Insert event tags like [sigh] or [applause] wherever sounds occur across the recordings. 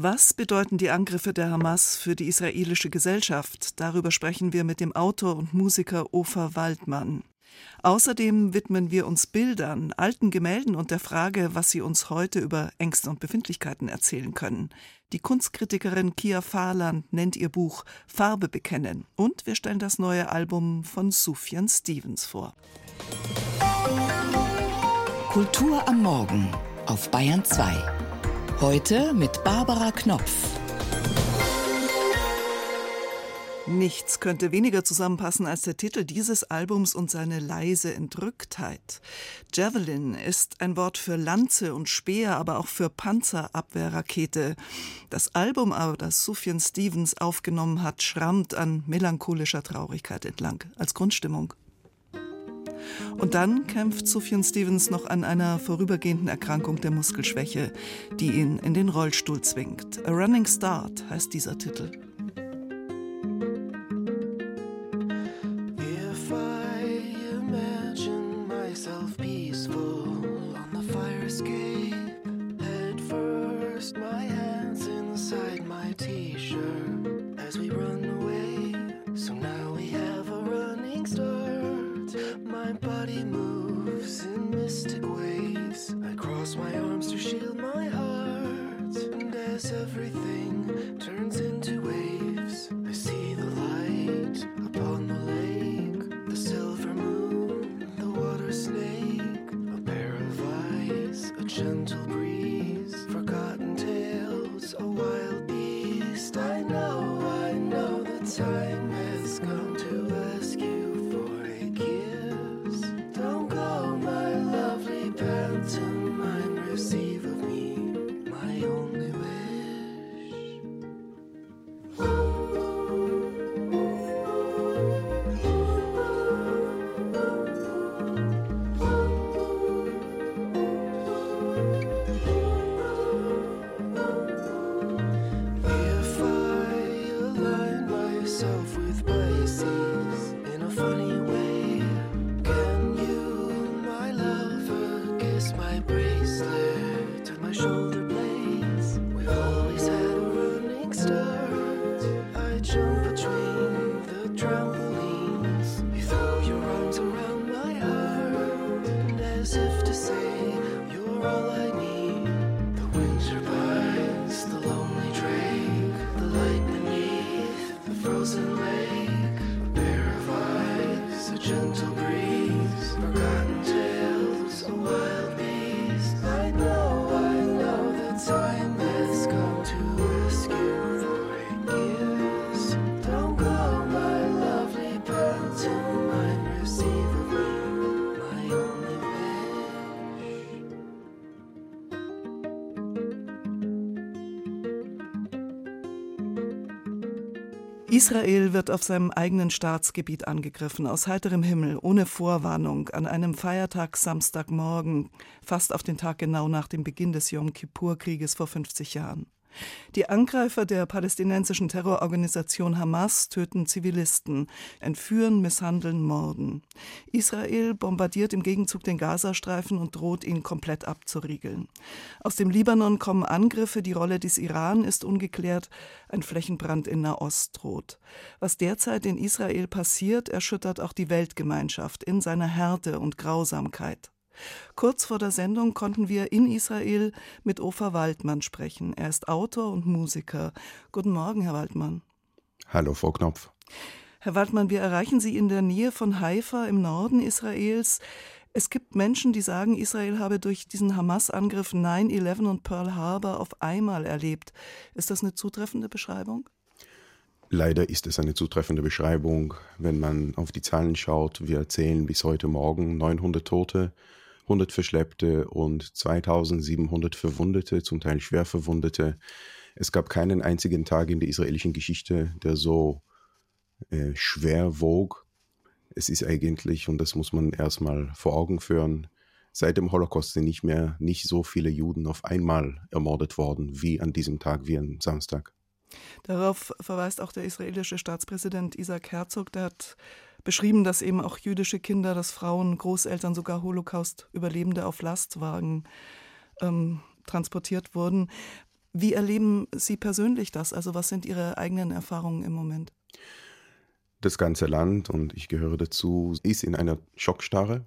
Was bedeuten die Angriffe der Hamas für die israelische Gesellschaft? Darüber sprechen wir mit dem Autor und Musiker Ofer Waldmann. Außerdem widmen wir uns Bildern, alten Gemälden und der Frage, was sie uns heute über Ängste und Befindlichkeiten erzählen können. Die Kunstkritikerin Kia Fahrland nennt ihr Buch Farbe bekennen und wir stellen das neue Album von Sufjan Stevens vor. Kultur am Morgen auf Bayern 2. Heute mit Barbara Knopf. Nichts könnte weniger zusammenpassen als der Titel dieses Albums und seine leise Entrücktheit. Javelin ist ein Wort für Lanze und Speer, aber auch für Panzerabwehrrakete. Das Album aber, das Sufjan Stevens aufgenommen hat, schrammt an melancholischer Traurigkeit entlang, als Grundstimmung. Und dann kämpft Sufjan Stevens noch an einer vorübergehenden Erkrankung der Muskelschwäche, die ihn in den Rollstuhl zwingt. A Running Start heißt dieser Titel. as if to say Israel wird auf seinem eigenen Staatsgebiet angegriffen, aus heiterem Himmel, ohne Vorwarnung, an einem Feiertag Samstagmorgen, fast auf den Tag genau nach dem Beginn des Yom Kippur-Krieges vor 50 Jahren. Die Angreifer der palästinensischen Terrororganisation Hamas töten Zivilisten, entführen, misshandeln, morden. Israel bombardiert im Gegenzug den Gazastreifen und droht ihn komplett abzuriegeln. Aus dem Libanon kommen Angriffe, die Rolle des Iran ist ungeklärt, ein Flächenbrand in Nahost droht. Was derzeit in Israel passiert, erschüttert auch die Weltgemeinschaft in seiner Härte und Grausamkeit. Kurz vor der Sendung konnten wir in Israel mit Ofer Waldmann sprechen. Er ist Autor und Musiker. Guten Morgen, Herr Waldmann. Hallo, Frau Knopf. Herr Waldmann, wir erreichen Sie in der Nähe von Haifa im Norden Israels. Es gibt Menschen, die sagen, Israel habe durch diesen Hamas-Angriff 9-11 und Pearl Harbor auf einmal erlebt. Ist das eine zutreffende Beschreibung? Leider ist es eine zutreffende Beschreibung, wenn man auf die Zahlen schaut. Wir zählen bis heute Morgen 900 Tote, 100 Verschleppte und 2700 Verwundete, zum Teil schwer Verwundete. Es gab keinen einzigen Tag in der israelischen Geschichte, der so äh, schwer wog. Es ist eigentlich, und das muss man erstmal vor Augen führen, seit dem Holocaust sind nicht mehr nicht so viele Juden auf einmal ermordet worden wie an diesem Tag, wie am Samstag. Darauf verweist auch der israelische Staatspräsident Isaac Herzog, der hat beschrieben, dass eben auch jüdische Kinder, dass Frauen, Großeltern, sogar Holocaust-Überlebende auf Lastwagen ähm, transportiert wurden. Wie erleben Sie persönlich das? Also was sind Ihre eigenen Erfahrungen im Moment? Das ganze Land, und ich gehöre dazu, ist in einer Schockstarre.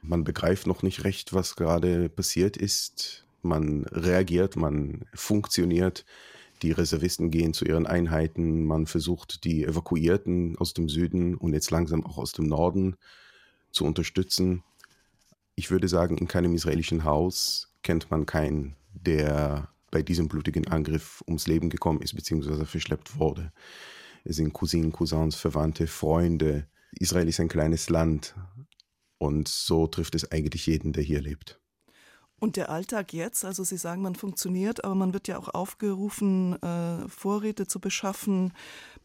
Man begreift noch nicht recht, was gerade passiert ist. Man reagiert, man funktioniert. Die Reservisten gehen zu ihren Einheiten. Man versucht, die Evakuierten aus dem Süden und jetzt langsam auch aus dem Norden zu unterstützen. Ich würde sagen, in keinem israelischen Haus kennt man keinen, der bei diesem blutigen Angriff ums Leben gekommen ist bzw. verschleppt wurde. Es sind Cousinen, Cousins, Verwandte, Freunde. Israel ist ein kleines Land und so trifft es eigentlich jeden, der hier lebt. Und der Alltag jetzt, also Sie sagen, man funktioniert, aber man wird ja auch aufgerufen, äh, Vorräte zu beschaffen.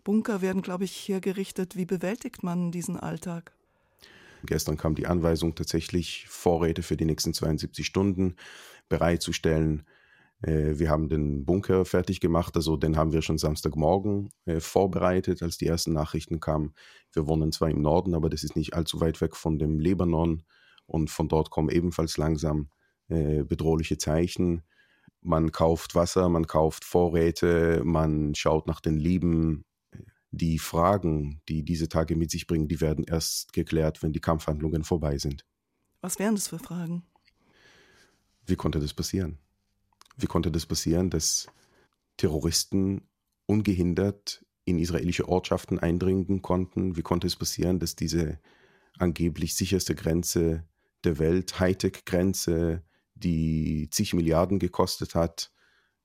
Bunker werden, glaube ich, hergerichtet. Wie bewältigt man diesen Alltag? Gestern kam die Anweisung, tatsächlich Vorräte für die nächsten 72 Stunden bereitzustellen. Äh, wir haben den Bunker fertig gemacht, also den haben wir schon Samstagmorgen äh, vorbereitet, als die ersten Nachrichten kamen. Wir wohnen zwar im Norden, aber das ist nicht allzu weit weg von dem Libanon und von dort kommen ebenfalls langsam äh, bedrohliche Zeichen. Man kauft Wasser, man kauft Vorräte, man schaut nach den Lieben. Die Fragen, die diese Tage mit sich bringen, die werden erst geklärt, wenn die Kampfhandlungen vorbei sind. Was wären das für Fragen? Wie konnte das passieren? Wie konnte das passieren, dass Terroristen ungehindert in israelische Ortschaften eindringen konnten? Wie konnte es passieren, dass diese angeblich sicherste Grenze der Welt, Hightech-Grenze, die zig Milliarden gekostet hat,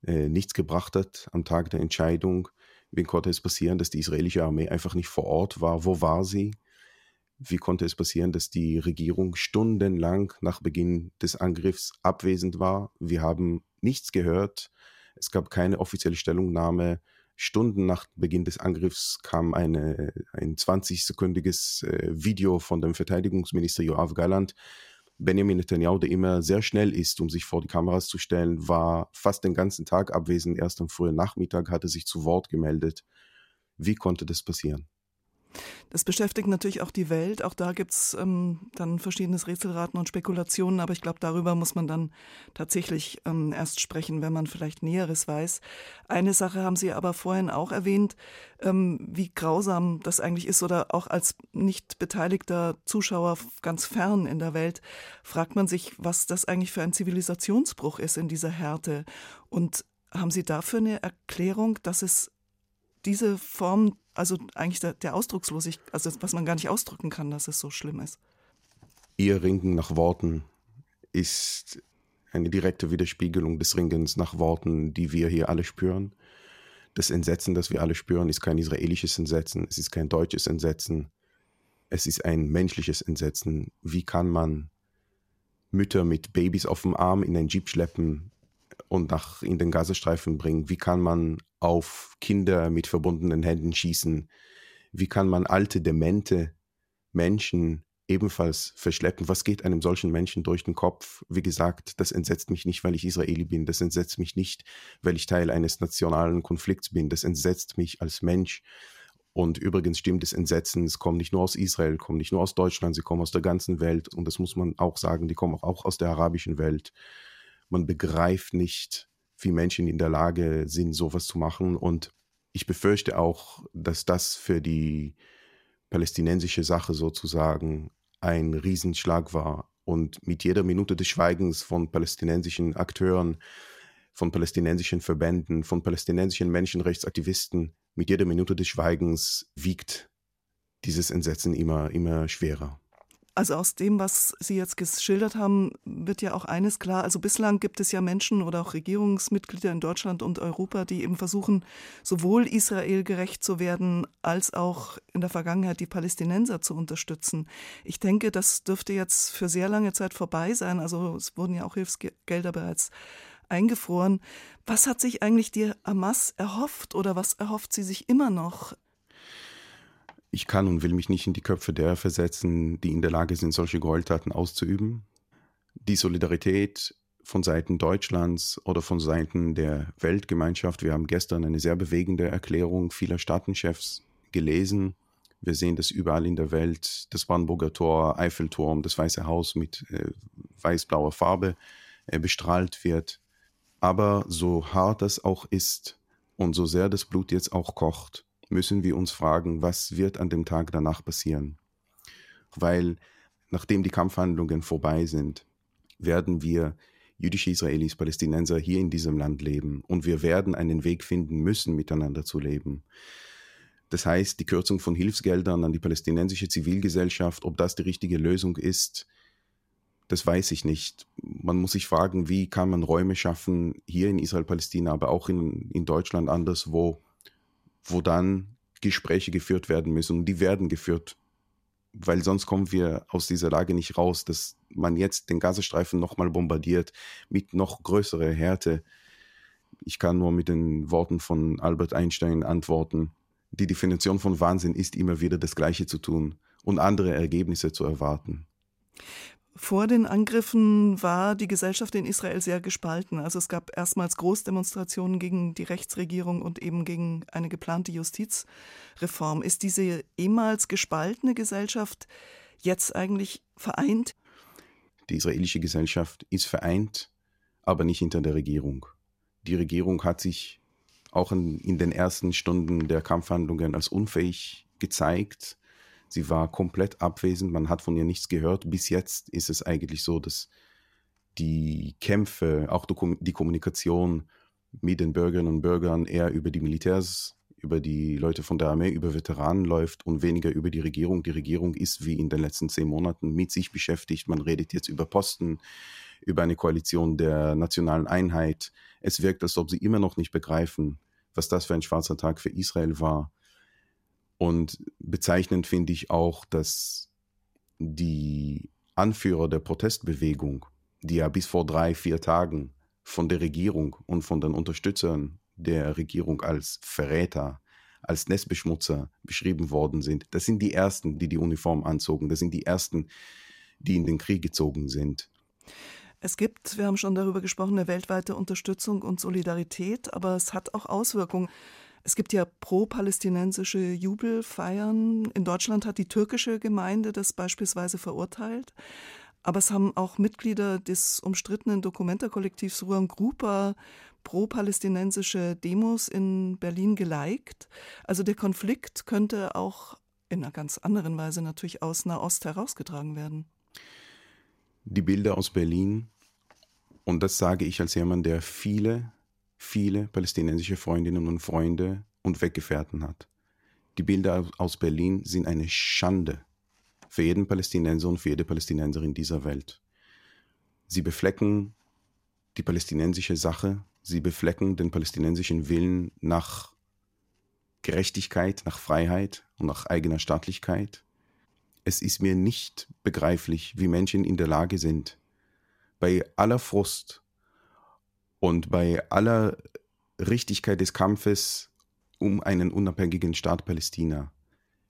äh, nichts gebracht hat am Tag der Entscheidung. Wie konnte es passieren, dass die israelische Armee einfach nicht vor Ort war? Wo war sie? Wie konnte es passieren, dass die Regierung stundenlang nach Beginn des Angriffs abwesend war? Wir haben nichts gehört. Es gab keine offizielle Stellungnahme. Stunden nach Beginn des Angriffs kam eine, ein 20-sekündiges äh, Video von dem Verteidigungsminister Joachim Galland, Benjamin Netanyahu, der immer sehr schnell ist, um sich vor die Kameras zu stellen, war fast den ganzen Tag abwesend. Erst am frühen Nachmittag hatte sich zu Wort gemeldet. Wie konnte das passieren? Das beschäftigt natürlich auch die Welt. Auch da gibt es ähm, dann verschiedenes Rätselraten und Spekulationen, aber ich glaube, darüber muss man dann tatsächlich ähm, erst sprechen, wenn man vielleicht Näheres weiß. Eine Sache haben Sie aber vorhin auch erwähnt, ähm, wie grausam das eigentlich ist oder auch als nicht beteiligter Zuschauer ganz fern in der Welt fragt man sich, was das eigentlich für ein Zivilisationsbruch ist in dieser Härte. Und haben Sie dafür eine Erklärung, dass es diese Form, also eigentlich der, der Ausdruckslosigkeit, also was man gar nicht ausdrücken kann, dass es so schlimm ist. Ihr Ringen nach Worten ist eine direkte Widerspiegelung des Ringens nach Worten, die wir hier alle spüren. Das Entsetzen, das wir alle spüren, ist kein israelisches Entsetzen, es ist kein deutsches Entsetzen, es ist ein menschliches Entsetzen. Wie kann man Mütter mit Babys auf dem Arm in ein Jeep schleppen, und nach in den Gazastreifen bringen? Wie kann man auf Kinder mit verbundenen Händen schießen? Wie kann man alte, demente Menschen ebenfalls verschleppen? Was geht einem solchen Menschen durch den Kopf? Wie gesagt, das entsetzt mich nicht, weil ich Israeli bin. Das entsetzt mich nicht, weil ich Teil eines nationalen Konflikts bin. Das entsetzt mich als Mensch. Und übrigens stimmt das Entsetzen, es kommt nicht nur aus Israel, kommt nicht nur aus Deutschland, sie kommen aus der ganzen Welt. Und das muss man auch sagen, die kommen auch aus der arabischen Welt man begreift nicht, wie Menschen in der Lage sind, sowas zu machen. Und ich befürchte auch, dass das für die palästinensische Sache sozusagen ein Riesenschlag war. Und mit jeder Minute des Schweigens von palästinensischen Akteuren, von palästinensischen Verbänden, von palästinensischen Menschenrechtsaktivisten, mit jeder Minute des Schweigens wiegt dieses Entsetzen immer, immer schwerer. Also aus dem, was Sie jetzt geschildert haben, wird ja auch eines klar. Also bislang gibt es ja Menschen oder auch Regierungsmitglieder in Deutschland und Europa, die eben versuchen, sowohl Israel gerecht zu werden, als auch in der Vergangenheit die Palästinenser zu unterstützen. Ich denke, das dürfte jetzt für sehr lange Zeit vorbei sein. Also es wurden ja auch Hilfsgelder bereits eingefroren. Was hat sich eigentlich die Hamas erhofft oder was erhofft sie sich immer noch ich kann und will mich nicht in die Köpfe derer versetzen, die in der Lage sind, solche Gräueltaten auszuüben. Die Solidarität von Seiten Deutschlands oder von Seiten der Weltgemeinschaft. Wir haben gestern eine sehr bewegende Erklärung vieler Staatenchefs gelesen. Wir sehen das überall in der Welt. Das Brandenburger Tor, Eiffelturm, das Weiße Haus mit äh, weiß-blauer Farbe äh, bestrahlt wird. Aber so hart das auch ist und so sehr das Blut jetzt auch kocht, müssen wir uns fragen, was wird an dem Tag danach passieren? Weil nachdem die Kampfhandlungen vorbei sind, werden wir jüdische Israelis, Palästinenser hier in diesem Land leben und wir werden einen Weg finden müssen, miteinander zu leben. Das heißt, die Kürzung von Hilfsgeldern an die palästinensische Zivilgesellschaft, ob das die richtige Lösung ist, das weiß ich nicht. Man muss sich fragen, wie kann man Räume schaffen, hier in Israel-Palästina, aber auch in, in Deutschland anderswo, wo dann Gespräche geführt werden müssen. Und die werden geführt, weil sonst kommen wir aus dieser Lage nicht raus, dass man jetzt den Gazastreifen nochmal bombardiert mit noch größerer Härte. Ich kann nur mit den Worten von Albert Einstein antworten. Die Definition von Wahnsinn ist immer wieder das Gleiche zu tun und andere Ergebnisse zu erwarten. Vor den Angriffen war die Gesellschaft in Israel sehr gespalten. Also es gab erstmals Großdemonstrationen gegen die Rechtsregierung und eben gegen eine geplante Justizreform. Ist diese ehemals gespaltene Gesellschaft jetzt eigentlich vereint? Die israelische Gesellschaft ist vereint, aber nicht hinter der Regierung. Die Regierung hat sich auch in, in den ersten Stunden der Kampfhandlungen als unfähig gezeigt, Sie war komplett abwesend, man hat von ihr nichts gehört. Bis jetzt ist es eigentlich so, dass die Kämpfe, auch die Kommunikation mit den Bürgerinnen und Bürgern eher über die Militärs, über die Leute von der Armee, über Veteranen läuft und weniger über die Regierung. Die Regierung ist wie in den letzten zehn Monaten mit sich beschäftigt. Man redet jetzt über Posten, über eine Koalition der nationalen Einheit. Es wirkt, als ob sie immer noch nicht begreifen, was das für ein schwarzer Tag für Israel war und bezeichnend finde ich auch, dass die Anführer der Protestbewegung, die ja bis vor drei, vier Tagen von der Regierung und von den Unterstützern der Regierung als Verräter, als Nestbeschmutzer beschrieben worden sind, das sind die Ersten, die die Uniform anzogen. Das sind die Ersten, die in den Krieg gezogen sind. Es gibt, wir haben schon darüber gesprochen, eine weltweite Unterstützung und Solidarität, aber es hat auch Auswirkungen. Es gibt ja pro-palästinensische Jubelfeiern. In Deutschland hat die türkische Gemeinde das beispielsweise verurteilt. Aber es haben auch Mitglieder des umstrittenen Dokumenta-Kollektivs Ruang Grupa pro-palästinensische Demos in Berlin geliked. Also der Konflikt könnte auch in einer ganz anderen Weise natürlich aus Nahost herausgetragen werden. Die Bilder aus Berlin, und das sage ich als jemand, der viele viele palästinensische Freundinnen und Freunde und Weggefährten hat. Die Bilder aus Berlin sind eine Schande für jeden Palästinenser und für jede Palästinenserin dieser Welt. Sie beflecken die palästinensische Sache, sie beflecken den palästinensischen Willen nach Gerechtigkeit, nach Freiheit und nach eigener Staatlichkeit. Es ist mir nicht begreiflich, wie Menschen in der Lage sind, bei aller Frust und bei aller Richtigkeit des Kampfes um einen unabhängigen Staat Palästina,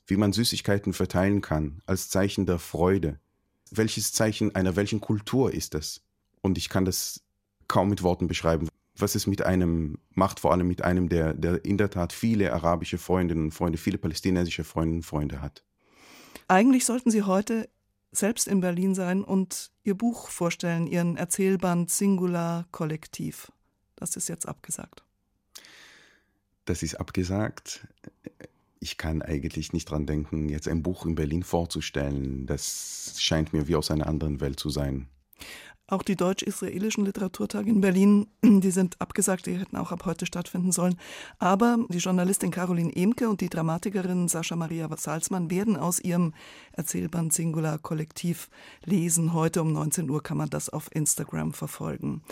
wie man Süßigkeiten verteilen kann als Zeichen der Freude, welches Zeichen einer welchen Kultur ist das? Und ich kann das kaum mit Worten beschreiben, was es mit einem macht, vor allem mit einem, der, der in der Tat viele arabische Freundinnen und Freunde, viele palästinensische Freundinnen und Freunde hat. Eigentlich sollten Sie heute selbst in Berlin sein und ihr Buch vorstellen, ihren Erzählband Singular Kollektiv. Das ist jetzt abgesagt. Das ist abgesagt. Ich kann eigentlich nicht dran denken, jetzt ein Buch in Berlin vorzustellen. Das scheint mir wie aus einer anderen Welt zu sein. Auch die deutsch-israelischen Literaturtage in Berlin, [clears throat] die sind abgesagt, die hätten auch ab heute stattfinden sollen. Aber die Journalistin Caroline Emke und die Dramatikerin Sascha Maria Salzmann werden aus ihrem Erzählband Singular Kollektiv lesen. Heute um 19 Uhr kann man das auf Instagram verfolgen.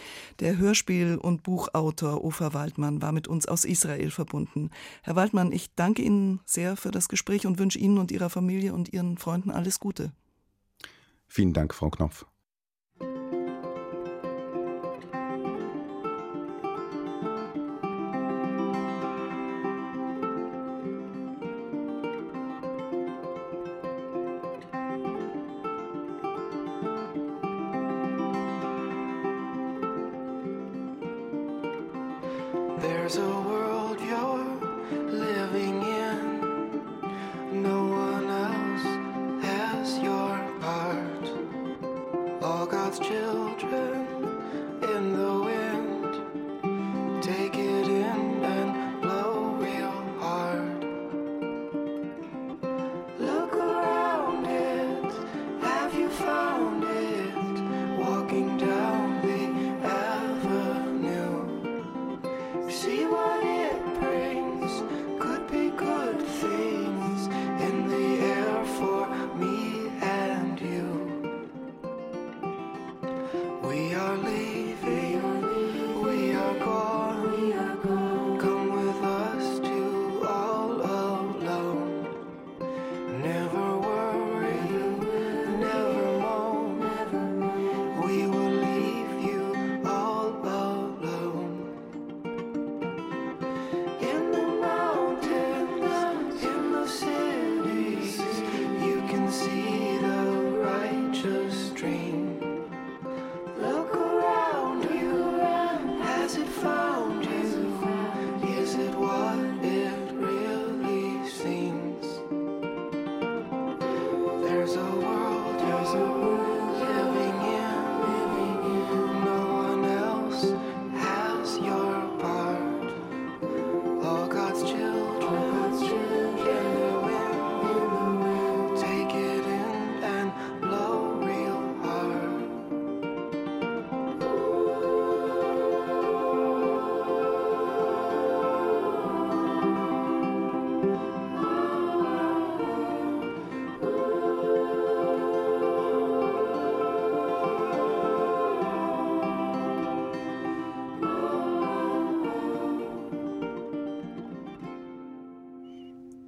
Der Hörspiel- und Buchautor Ofer Waldmann war mit uns aus Israel verbunden. Herr Waldmann, ich danke Ihnen sehr für das Gespräch und wünsche Ihnen und Ihrer Familie und Ihren Freunden alles Gute. Vielen Dank, Frau Knopf.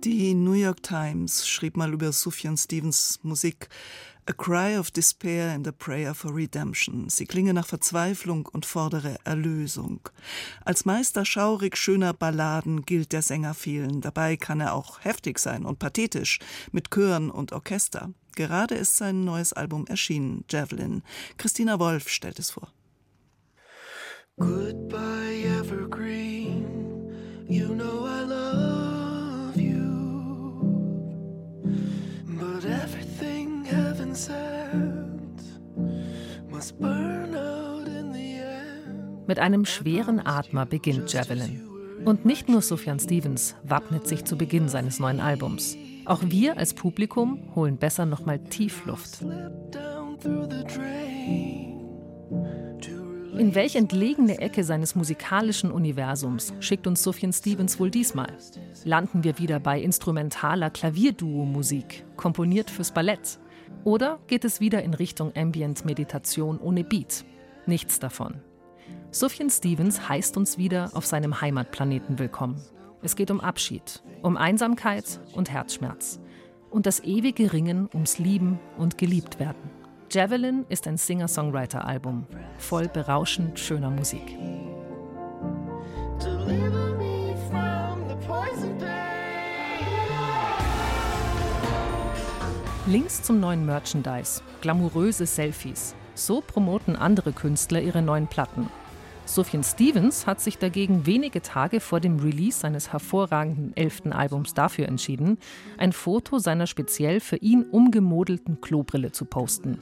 Die New York Times schrieb mal über Sufjan Stevens Musik A Cry of Despair and a Prayer for Redemption. Sie klinge nach Verzweiflung und fordere Erlösung. Als Meister schaurig schöner Balladen gilt der Sänger vielen. Dabei kann er auch heftig sein und pathetisch mit Chören und Orchester. Gerade ist sein neues Album erschienen, Javelin. Christina Wolf stellt es vor. Goodbye Evergreen, you know I Mit einem schweren Atmer beginnt Javelin. Und nicht nur Sufjan Stevens wappnet sich zu Beginn seines neuen Albums. Auch wir als Publikum holen besser nochmal Tiefluft. In welch entlegene Ecke seines musikalischen Universums schickt uns Sufjan Stevens wohl diesmal? Landen wir wieder bei instrumentaler Klavierduo-Musik, komponiert fürs Ballett? Oder geht es wieder in Richtung Ambient-Meditation ohne Beat? Nichts davon. Sufjan Stevens heißt uns wieder auf seinem Heimatplaneten willkommen. Es geht um Abschied, um Einsamkeit und Herzschmerz und das ewige Ringen ums Lieben und Geliebtwerden. Javelin ist ein Singer-Songwriter-Album, voll berauschend schöner Musik. Links zum neuen Merchandise, glamouröse Selfies. So promoten andere Künstler ihre neuen Platten. Sufjan Stevens hat sich dagegen wenige Tage vor dem Release seines hervorragenden elften Albums dafür entschieden, ein Foto seiner speziell für ihn umgemodelten Klobrille zu posten.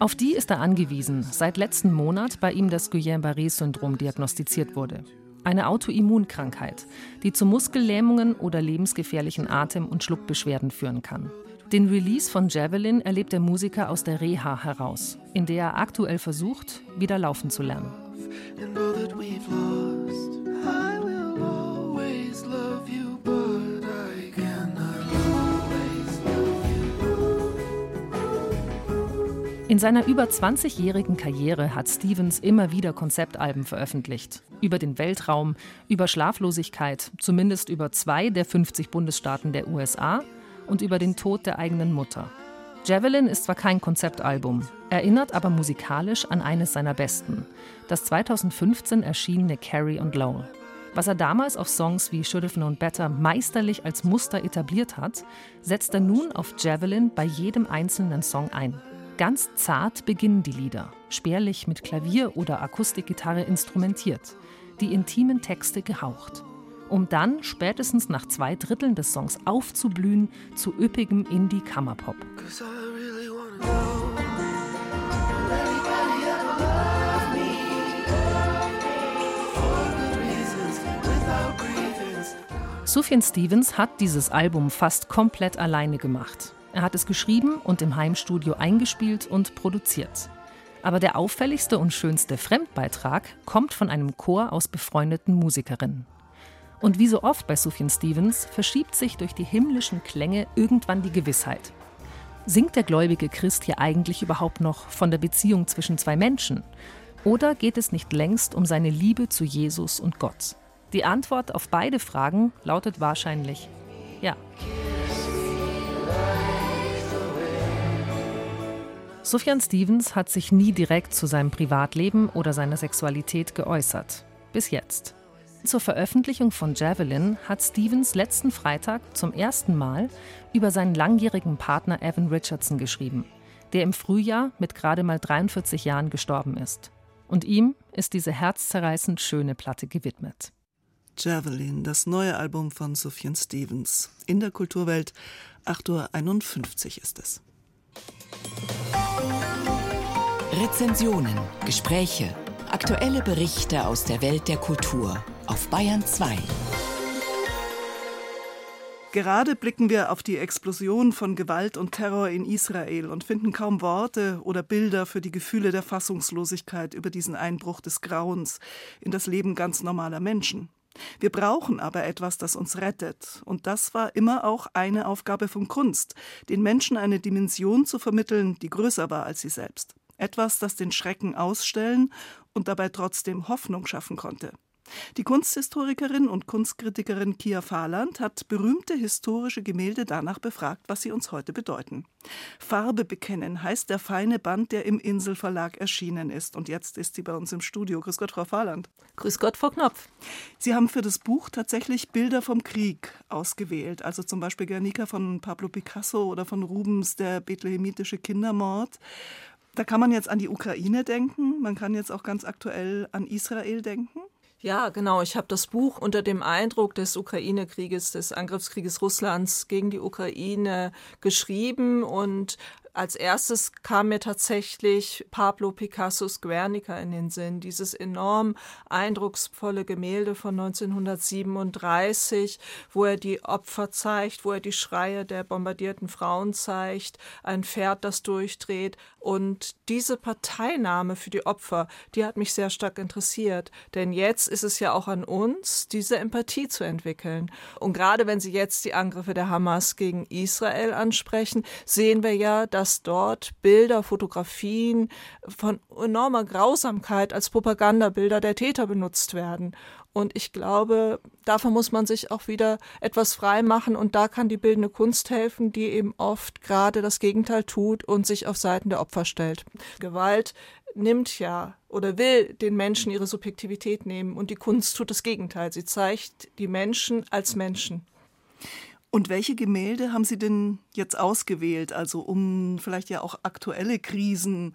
Auf die ist er angewiesen, seit letzten Monat bei ihm das Guillain-Barré-Syndrom diagnostiziert wurde. Eine Autoimmunkrankheit, die zu Muskellähmungen oder lebensgefährlichen Atem- und Schluckbeschwerden führen kann. Den Release von Javelin erlebt der Musiker aus der Reha heraus, in der er aktuell versucht, wieder laufen zu lernen. In seiner über 20-jährigen Karriere hat Stevens immer wieder Konzeptalben veröffentlicht. Über den Weltraum, über Schlaflosigkeit, zumindest über zwei der 50 Bundesstaaten der USA und über den Tod der eigenen Mutter. Javelin ist zwar kein Konzeptalbum, erinnert aber musikalisch an eines seiner besten, das 2015 erschienene Carrie und Lowell. Was er damals auf Songs wie Should Have Known Better meisterlich als Muster etabliert hat, setzt er nun auf Javelin bei jedem einzelnen Song ein. Ganz zart beginnen die Lieder, spärlich mit Klavier oder Akustikgitarre instrumentiert, die intimen Texte gehaucht um dann spätestens nach zwei Dritteln des Songs aufzublühen zu üppigem Indie-Kammerpop. Sufjan Stevens hat dieses Album fast komplett alleine gemacht. Er hat es geschrieben und im Heimstudio eingespielt und produziert. Aber der auffälligste und schönste Fremdbeitrag kommt von einem Chor aus befreundeten Musikerinnen. Und wie so oft bei Sufjan Stevens verschiebt sich durch die himmlischen Klänge irgendwann die Gewissheit. Singt der gläubige Christ hier eigentlich überhaupt noch von der Beziehung zwischen zwei Menschen? Oder geht es nicht längst um seine Liebe zu Jesus und Gott? Die Antwort auf beide Fragen lautet wahrscheinlich ja. Sufjan Stevens hat sich nie direkt zu seinem Privatleben oder seiner Sexualität geäußert. Bis jetzt. Zur Veröffentlichung von Javelin hat Stevens letzten Freitag zum ersten Mal über seinen langjährigen Partner Evan Richardson geschrieben, der im Frühjahr mit gerade mal 43 Jahren gestorben ist. Und ihm ist diese herzzerreißend schöne Platte gewidmet. Javelin, das neue Album von Sufjan Stevens. In der Kulturwelt 8.51 Uhr ist es. Rezensionen, Gespräche, aktuelle Berichte aus der Welt der Kultur auf Bayern 2. Gerade blicken wir auf die Explosion von Gewalt und Terror in Israel und finden kaum Worte oder Bilder für die Gefühle der Fassungslosigkeit über diesen Einbruch des Grauens in das Leben ganz normaler Menschen. Wir brauchen aber etwas, das uns rettet. Und das war immer auch eine Aufgabe von Kunst, den Menschen eine Dimension zu vermitteln, die größer war als sie selbst. Etwas, das den Schrecken ausstellen und dabei trotzdem Hoffnung schaffen konnte. Die Kunsthistorikerin und Kunstkritikerin Kia Fahland hat berühmte historische Gemälde danach befragt, was sie uns heute bedeuten. Farbe bekennen heißt der feine Band, der im Inselverlag erschienen ist. Und jetzt ist sie bei uns im Studio. Grüß Gott, Frau Fahland. Grüß Gott, Frau Knopf. Sie haben für das Buch tatsächlich Bilder vom Krieg ausgewählt. Also zum Beispiel Guernica von Pablo Picasso oder von Rubens Der bethlehemitische Kindermord. Da kann man jetzt an die Ukraine denken, man kann jetzt auch ganz aktuell an Israel denken. Ja, genau. Ich habe das Buch unter dem Eindruck des Ukraine-Krieges, des Angriffskrieges Russlands gegen die Ukraine geschrieben und als erstes kam mir tatsächlich Pablo Picassos Guernica in den Sinn, dieses enorm eindrucksvolle Gemälde von 1937, wo er die Opfer zeigt, wo er die Schreie der bombardierten Frauen zeigt, ein Pferd, das durchdreht. Und diese Parteinahme für die Opfer, die hat mich sehr stark interessiert. Denn jetzt ist es ja auch an uns, diese Empathie zu entwickeln. Und gerade wenn Sie jetzt die Angriffe der Hamas gegen Israel ansprechen, sehen wir ja, dass dass dort Bilder, Fotografien von enormer Grausamkeit als Propagandabilder der Täter benutzt werden. Und ich glaube, davon muss man sich auch wieder etwas frei machen. Und da kann die bildende Kunst helfen, die eben oft gerade das Gegenteil tut und sich auf Seiten der Opfer stellt. Gewalt nimmt ja oder will den Menschen ihre Subjektivität nehmen. Und die Kunst tut das Gegenteil. Sie zeigt die Menschen als Menschen. Und welche Gemälde haben Sie denn jetzt ausgewählt, also um vielleicht ja auch aktuelle Krisen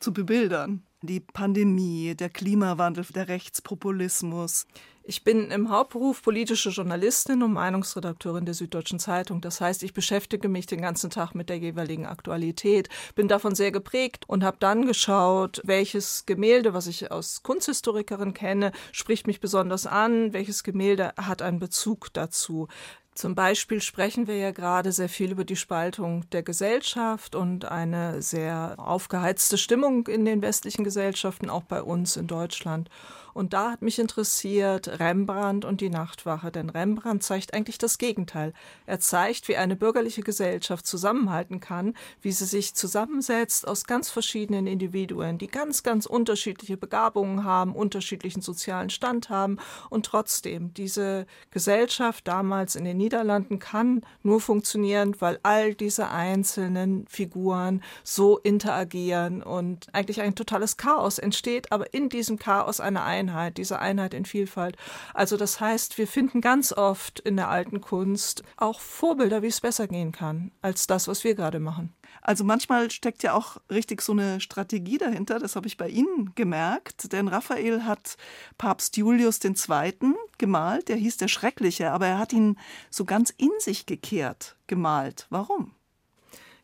zu bebildern? Die Pandemie, der Klimawandel, der Rechtspopulismus. Ich bin im Hauptberuf politische Journalistin und Meinungsredakteurin der Süddeutschen Zeitung. Das heißt, ich beschäftige mich den ganzen Tag mit der jeweiligen Aktualität, bin davon sehr geprägt und habe dann geschaut, welches Gemälde, was ich aus Kunsthistorikerin kenne, spricht mich besonders an, welches Gemälde hat einen Bezug dazu. Zum Beispiel sprechen wir ja gerade sehr viel über die Spaltung der Gesellschaft und eine sehr aufgeheizte Stimmung in den westlichen Gesellschaften, auch bei uns in Deutschland. Und da hat mich interessiert Rembrandt und die Nachtwache, denn Rembrandt zeigt eigentlich das Gegenteil. Er zeigt, wie eine bürgerliche Gesellschaft zusammenhalten kann, wie sie sich zusammensetzt aus ganz verschiedenen Individuen, die ganz, ganz unterschiedliche Begabungen haben, unterschiedlichen sozialen Stand haben und trotzdem diese Gesellschaft damals in den Niederlanden kann nur funktionieren, weil all diese einzelnen Figuren so interagieren und eigentlich ein totales Chaos entsteht, aber in diesem Chaos eine Einheit Einheit, diese Einheit in Vielfalt. Also das heißt, wir finden ganz oft in der alten Kunst auch Vorbilder, wie es besser gehen kann, als das, was wir gerade machen. Also manchmal steckt ja auch richtig so eine Strategie dahinter, das habe ich bei Ihnen gemerkt, denn Raphael hat Papst Julius II. gemalt, der hieß der Schreckliche, aber er hat ihn so ganz in sich gekehrt gemalt. Warum?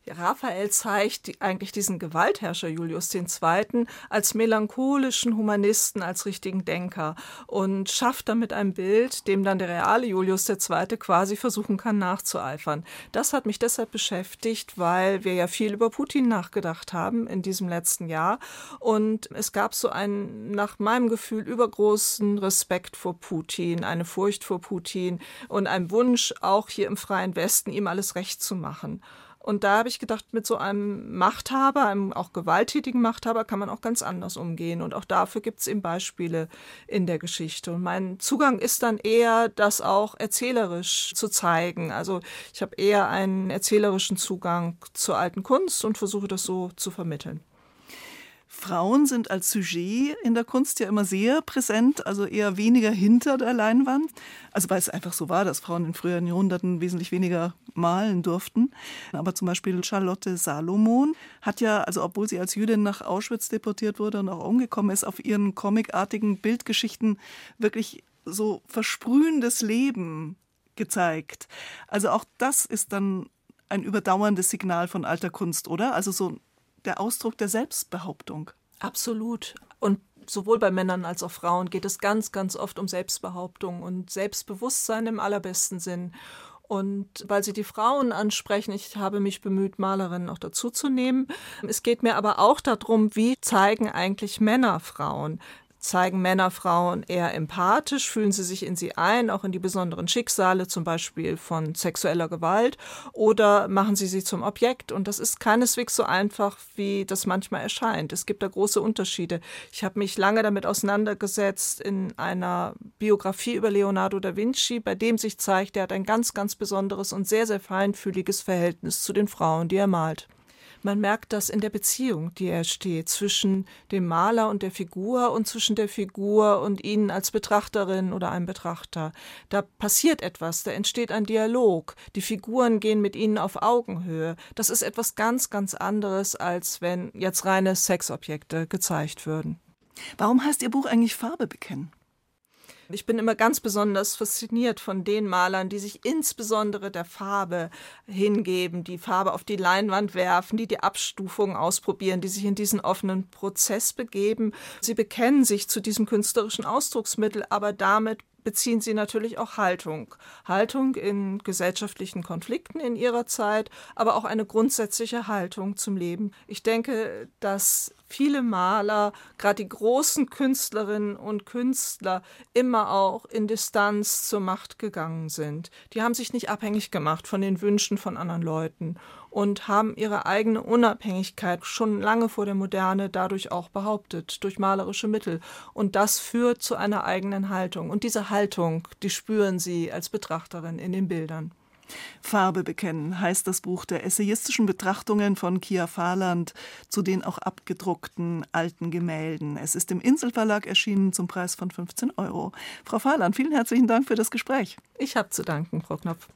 Raphael zeigt die, eigentlich diesen Gewaltherrscher Julius II. als melancholischen Humanisten, als richtigen Denker und schafft damit ein Bild, dem dann der reale Julius II. quasi versuchen kann nachzueifern. Das hat mich deshalb beschäftigt, weil wir ja viel über Putin nachgedacht haben in diesem letzten Jahr und es gab so einen nach meinem Gefühl übergroßen Respekt vor Putin, eine Furcht vor Putin und ein Wunsch auch hier im freien Westen ihm alles recht zu machen. Und da habe ich gedacht, mit so einem Machthaber, einem auch gewalttätigen Machthaber, kann man auch ganz anders umgehen. Und auch dafür gibt es eben Beispiele in der Geschichte. Und mein Zugang ist dann eher, das auch erzählerisch zu zeigen. Also ich habe eher einen erzählerischen Zugang zur alten Kunst und versuche das so zu vermitteln. Frauen sind als Sujet in der Kunst ja immer sehr präsent, also eher weniger hinter der Leinwand. Also weil es einfach so war, dass Frauen in früheren Jahrhunderten wesentlich weniger malen durften. Aber zum Beispiel Charlotte Salomon hat ja, also obwohl sie als Jüdin nach Auschwitz deportiert wurde und auch umgekommen ist, auf ihren comicartigen Bildgeschichten wirklich so versprühendes Leben gezeigt. Also auch das ist dann ein überdauerndes Signal von alter Kunst, oder? Also so der Ausdruck der Selbstbehauptung. Absolut. Und sowohl bei Männern als auch Frauen geht es ganz, ganz oft um Selbstbehauptung und Selbstbewusstsein im allerbesten Sinn. Und weil Sie die Frauen ansprechen, ich habe mich bemüht, Malerinnen auch dazu zu nehmen. Es geht mir aber auch darum, wie zeigen eigentlich Männer Frauen? Zeigen Männer Frauen eher empathisch, fühlen sie sich in sie ein, auch in die besonderen Schicksale, zum Beispiel von sexueller Gewalt, oder machen sie sie zum Objekt. Und das ist keineswegs so einfach, wie das manchmal erscheint. Es gibt da große Unterschiede. Ich habe mich lange damit auseinandergesetzt in einer Biografie über Leonardo da Vinci, bei dem sich zeigt, er hat ein ganz, ganz besonderes und sehr, sehr feinfühliges Verhältnis zu den Frauen, die er malt. Man merkt das in der Beziehung, die er steht, zwischen dem Maler und der Figur und zwischen der Figur und Ihnen als Betrachterin oder einem Betrachter. Da passiert etwas, da entsteht ein Dialog. Die Figuren gehen mit Ihnen auf Augenhöhe. Das ist etwas ganz, ganz anderes, als wenn jetzt reine Sexobjekte gezeigt würden. Warum heißt Ihr Buch eigentlich Farbe bekennen? Ich bin immer ganz besonders fasziniert von den Malern, die sich insbesondere der Farbe hingeben, die Farbe auf die Leinwand werfen, die die Abstufungen ausprobieren, die sich in diesen offenen Prozess begeben. Sie bekennen sich zu diesem künstlerischen Ausdrucksmittel, aber damit beziehen sie natürlich auch Haltung. Haltung in gesellschaftlichen Konflikten in ihrer Zeit, aber auch eine grundsätzliche Haltung zum Leben. Ich denke, dass viele Maler, gerade die großen Künstlerinnen und Künstler, immer auch in Distanz zur Macht gegangen sind. Die haben sich nicht abhängig gemacht von den Wünschen von anderen Leuten und haben ihre eigene Unabhängigkeit schon lange vor der Moderne dadurch auch behauptet, durch malerische Mittel. Und das führt zu einer eigenen Haltung. Und diese Haltung, die spüren Sie als Betrachterin in den Bildern. Farbe bekennen heißt das Buch der essayistischen Betrachtungen von Kia Fahrland zu den auch abgedruckten alten Gemälden. Es ist im Inselverlag erschienen zum Preis von 15 Euro. Frau Fahrland, vielen herzlichen Dank für das Gespräch. Ich habe zu danken, Frau Knopf.